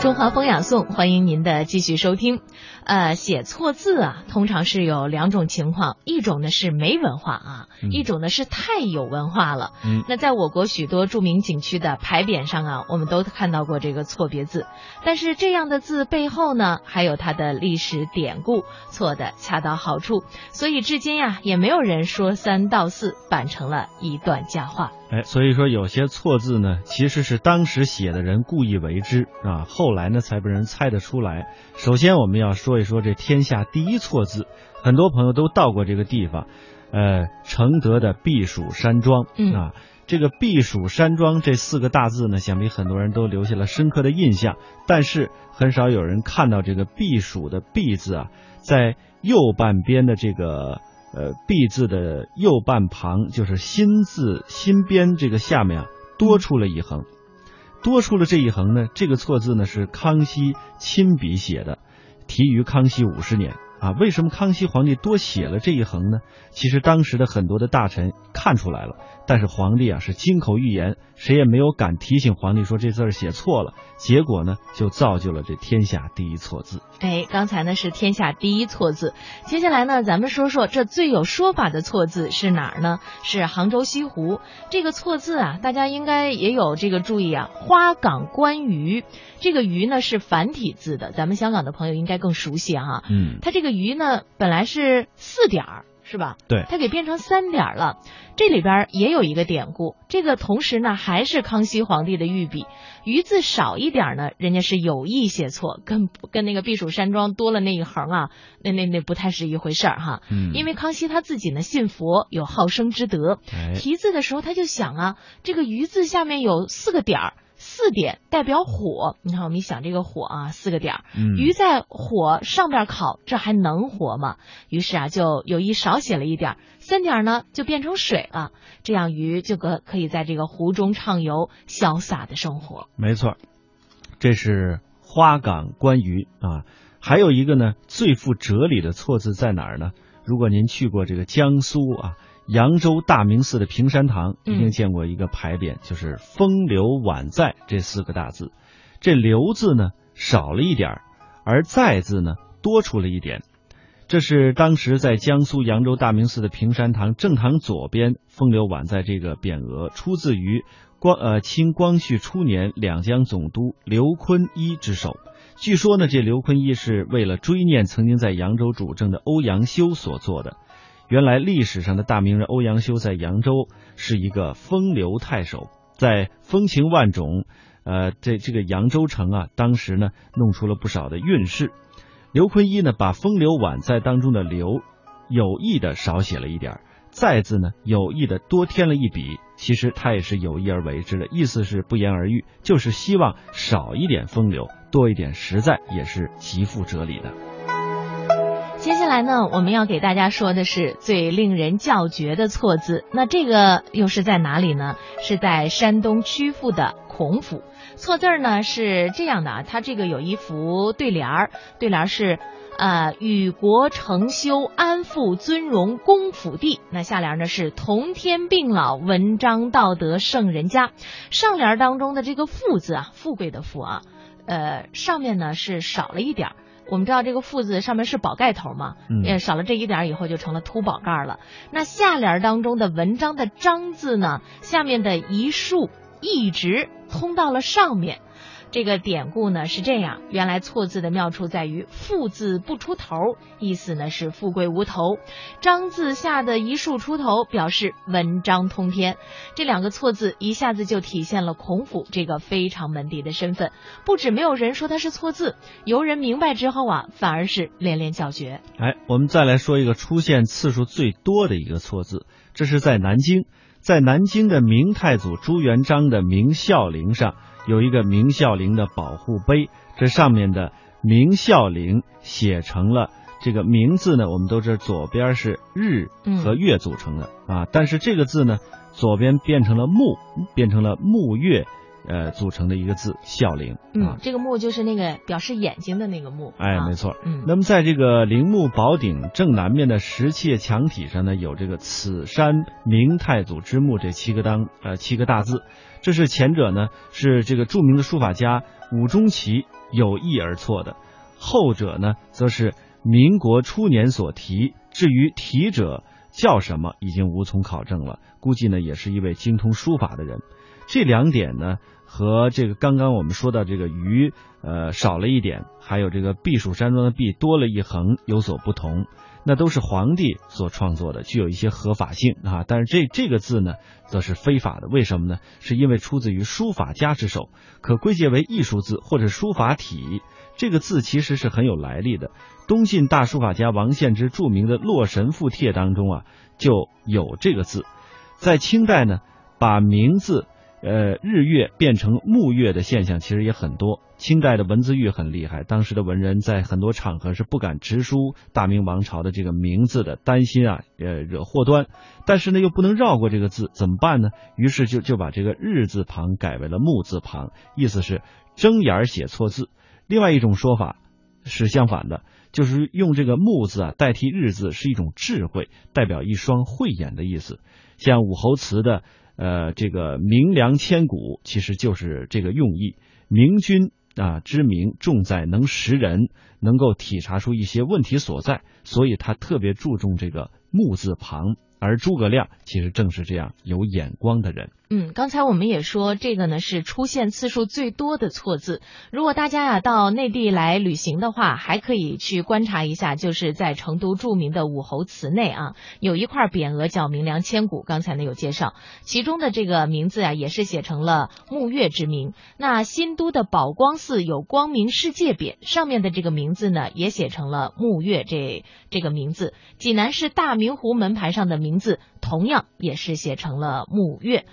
中华风雅颂，欢迎您的继续收听。呃，写错字啊，通常是有两种情况，一种呢是没文化啊，一种呢是太有文化了。嗯，那在我国许多著名景区的牌匾上啊，我们都看到过这个错别字。但是这样的字背后呢，还有它的历史典故，错的恰到好处，所以至今呀，也没有人说三道四，板成了一段佳话。哎，所以说有些错字呢，其实是当时写的人故意为之啊，后来呢才被人猜得出来。首先我们要说一说这天下第一错字，很多朋友都到过这个地方，呃，承德的避暑山庄啊，这个避暑山庄这四个大字呢，想必很多人都留下了深刻的印象，但是很少有人看到这个避暑的避字啊，在右半边的这个。呃，毕字的右半旁就是新字新边这个下面啊，多出了一横，多出了这一横呢，这个错字呢是康熙亲笔写的，题于康熙五十年。啊。为什么康熙皇帝多写了这一横呢？其实当时的很多的大臣看出来了，但是皇帝啊是金口玉言，谁也没有敢提醒皇帝说这字儿写错了，结果呢就造就了这天下第一错字。哎，刚才呢是天下第一错字，接下来呢，咱们说说这最有说法的错字是哪儿呢？是杭州西湖这个错字啊，大家应该也有这个注意啊。花港观鱼，这个鱼呢是繁体字的，咱们香港的朋友应该更熟悉哈。嗯，它这个鱼呢本来是四点儿。是吧？对，它给变成三点了。这里边也有一个典故。这个同时呢，还是康熙皇帝的御笔，鱼字少一点呢，人家是有意写错，跟跟那个避暑山庄多了那一横啊，那那那不太是一回事儿哈。嗯，因为康熙他自己呢信佛，有好生之德，题字的时候他就想啊，这个鱼字下面有四个点儿。四点代表火，你看我们一想这个火啊，四个点儿，鱼在火上边烤，这还能活吗？于是啊，就有意少写了一点，三点呢就变成水了，这样鱼就可可以在这个湖中畅游，潇洒的生活。没错，这是花港观鱼啊，还有一个呢最富哲理的错字在哪儿呢？如果您去过这个江苏啊。扬州大明寺的平山堂一定见过一个牌匾，就是“风流宛在”这四个大字。这“流”字呢少了一点而“在”字呢多出了一点。这是当时在江苏扬州大明寺的平山堂正堂左边“风流宛在”这个匾额，出自于光呃清光绪初年两江总督刘坤一之手。据说呢，这刘坤一是为了追念曾经在扬州主政的欧阳修所做的。原来历史上的大名人欧阳修在扬州是一个风流太守，在风情万种，呃，这这个扬州城啊，当时呢弄出了不少的运势。刘坤一呢把“风流宛在”当中的“流”有意的少写了一点，“在”字呢有意的多添了一笔。其实他也是有意而为之的，意思是不言而喻，就是希望少一点风流，多一点实在，也是极富哲理的。接下来呢，我们要给大家说的是最令人叫绝的错字。那这个又是在哪里呢？是在山东曲阜的孔府。错字呢是这样的啊，它这个有一幅对联儿，对联是呃与国成修，安富尊荣，公府地。那下联呢是同天并老，文章道德圣人家。上联当中的这个富字啊，富贵的富啊，呃上面呢是少了一点儿。我们知道这个“富”字上面是宝盖头嘛，也少了这一点以后就成了秃宝盖了。那下联当中的文章的“章”字呢，下面的一竖一直通到了上面。这个典故呢是这样，原来错字的妙处在于“富”字不出头，意思呢是富贵无头；“章”字下的一竖出头，表示文章通天。这两个错字一下子就体现了孔府这个非常门第的身份。不止没有人说他是错字，游人明白之后啊，反而是连连叫绝。哎，我们再来说一个出现次数最多的一个错字，这是在南京，在南京的明太祖朱元璋的明孝陵上。有一个明孝陵的保护碑，这上面的明孝陵写成了这个名字呢，我们都知道左边是日和月组成的啊，但是这个字呢，左边变成了木，变成了木月。呃，组成的一个字“孝陵”啊，这个“墓”就是那个表示眼睛的那个“墓”。哎，没错。嗯，那么在这个陵墓宝顶正南面的石砌墙体上呢，有这个“此山明太祖之墓”这七个当呃七个大字。这是前者呢是这个著名的书法家武中奇有意而错的，后者呢则是民国初年所题。至于题者叫什么，已经无从考证了。估计呢也是一位精通书法的人。这两点呢，和这个刚刚我们说到这个“鱼”呃少了一点，还有这个避暑山庄的“避”多了一横有所不同。那都是皇帝所创作的，具有一些合法性啊。但是这这个字呢，则是非法的。为什么呢？是因为出自于书法家之手，可归结为艺术字或者书法体。这个字其实是很有来历的。东晋大书法家王献之著名的《洛神赋帖》当中啊，就有这个字。在清代呢，把名字。呃，日月变成木月的现象其实也很多。清代的文字狱很厉害，当时的文人在很多场合是不敢直书大明王朝的这个名字的，担心啊，呃，惹祸端。但是呢，又不能绕过这个字，怎么办呢？于是就就把这个日字旁改为了木字旁，意思是睁眼写错字。另外一种说法是相反的，就是用这个木字啊代替日字，是一种智慧，代表一双慧眼的意思。像武侯祠的。呃，这个名良千古其实就是这个用意。明君啊之名，重在能识人，能够体察出一些问题所在，所以他特别注重这个木字旁。而诸葛亮其实正是这样有眼光的人。嗯，刚才我们也说，这个呢是出现次数最多的错字。如果大家呀到内地来旅行的话，还可以去观察一下，就是在成都著名的武侯祠内啊，有一块匾额叫“明良千古”。刚才呢有介绍，其中的这个名字啊也是写成了沐月之名。那新都的宝光寺有“光明世界”匾，上面的这个名字呢也写成了沐月这这个名字。济南市大明湖门牌上的名字同样也是写成了沐月。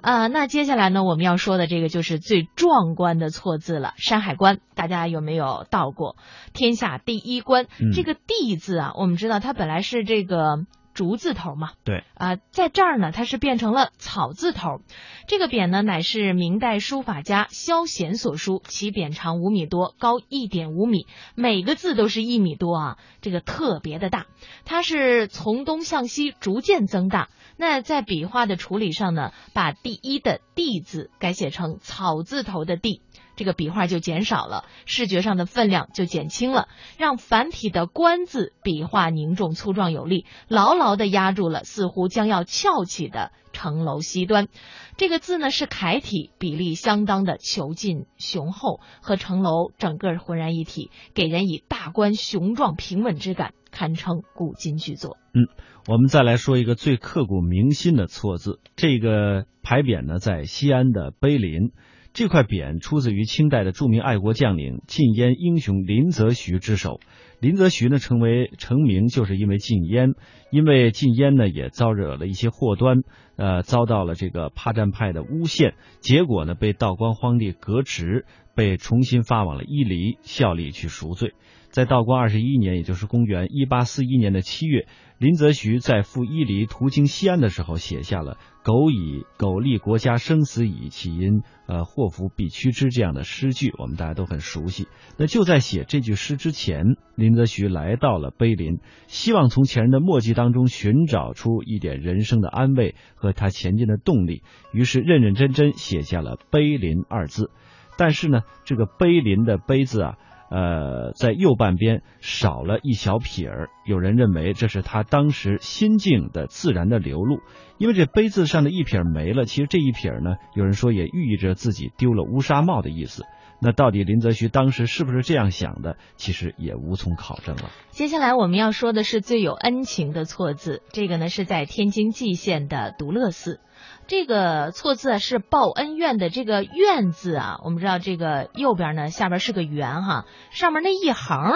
啊，那接下来呢，我们要说的这个就是最壮观的错字了——山海关。大家有没有到过？天下第一关，这个“地”字啊，我们知道它本来是这个竹字头嘛。对。啊，在这儿呢，它是变成了草字头。这个匾呢，乃是明代书法家萧显所书，其匾长五米多，高一点五米，每个字都是一米多啊，这个特别的大。它是从东向西逐渐增大。那在笔画的处理上呢，把第一的“地”字改写成草字头的“地”，这个笔画就减少了，视觉上的分量就减轻了，让繁体的“官”字笔画凝重粗壮有力，牢牢的压住了似乎将要翘起的城楼西端。这个字呢是楷体，比例相当的遒劲雄厚，和城楼整个浑然一体，给人以大观雄壮平稳之感。堪称古今巨作。嗯，我们再来说一个最刻骨铭心的错字。这个牌匾呢，在西安的碑林。这块匾出自于清代的著名爱国将领禁烟英雄林则徐之手。林则徐呢，成为成名就是因为禁烟，因为禁烟呢，也遭惹了一些祸端，呃，遭到了这个帕战派的诬陷，结果呢，被道光皇帝革职，被重新发往了伊犁效力去赎罪。在道光二十一年，也就是公元一八四一年的七月，林则徐在赴伊犁途经西安的时候，写下了“苟以苟利国家生死以，岂因呃祸福避趋之”这样的诗句，我们大家都很熟悉。那就在写这句诗之前，林则徐来到了碑林，希望从前人的墨迹当中寻找出一点人生的安慰和他前进的动力，于是认认真真写下了“碑林”二字。但是呢，这个“碑林”的“碑”字啊。呃，在右半边少了一小撇儿，有人认为这是他当时心境的自然的流露。因为这杯子上的一撇没了，其实这一撇呢，有人说也寓意着自己丢了乌纱帽的意思。那到底林则徐当时是不是这样想的？其实也无从考证了。接下来我们要说的是最有恩情的错字，这个呢是在天津蓟县的独乐寺。这个错字是报恩院的这个院字啊，我们知道这个右边呢下边是个圆哈，上面那一横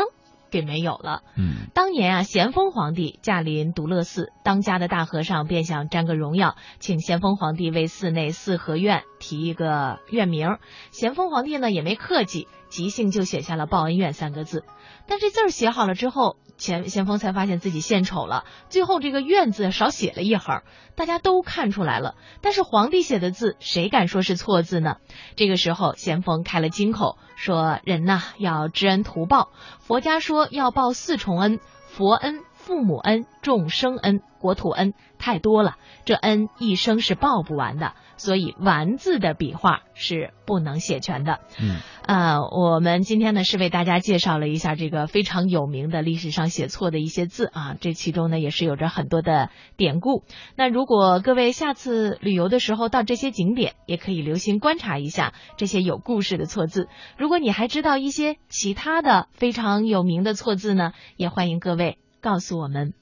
给没有了。嗯，当年啊，咸丰皇帝驾临独乐寺，当家的大和尚便想沾个荣耀，请咸丰皇帝为寺内四合院提一个院名。咸丰皇帝呢也没客气，即兴就写下了“报恩院”三个字。但这字儿写好了之后，前咸丰才发现自己献丑了，最后这个“院”字少写了一横，大家都看出来了。但是皇帝写的字，谁敢说是错字呢？这个时候，咸丰开了金口，说：“人呐，要知恩图报。佛家说要报四重恩：佛恩、父母恩、众生恩、国土恩，太多了，这恩一生是报不完的。所以‘完’字的笔画是不能写全的。嗯，呃，我们今天呢是为大家介绍了一下这个非常有名的历史上写错的一些字啊，这其中呢也是有着很多的典故。那如果各位下次旅游的时候到这些景点，也可以留心观察一下这些有故事的错字。如果你还知道一些其他的非常有名的错字呢，也欢迎各位告诉我们。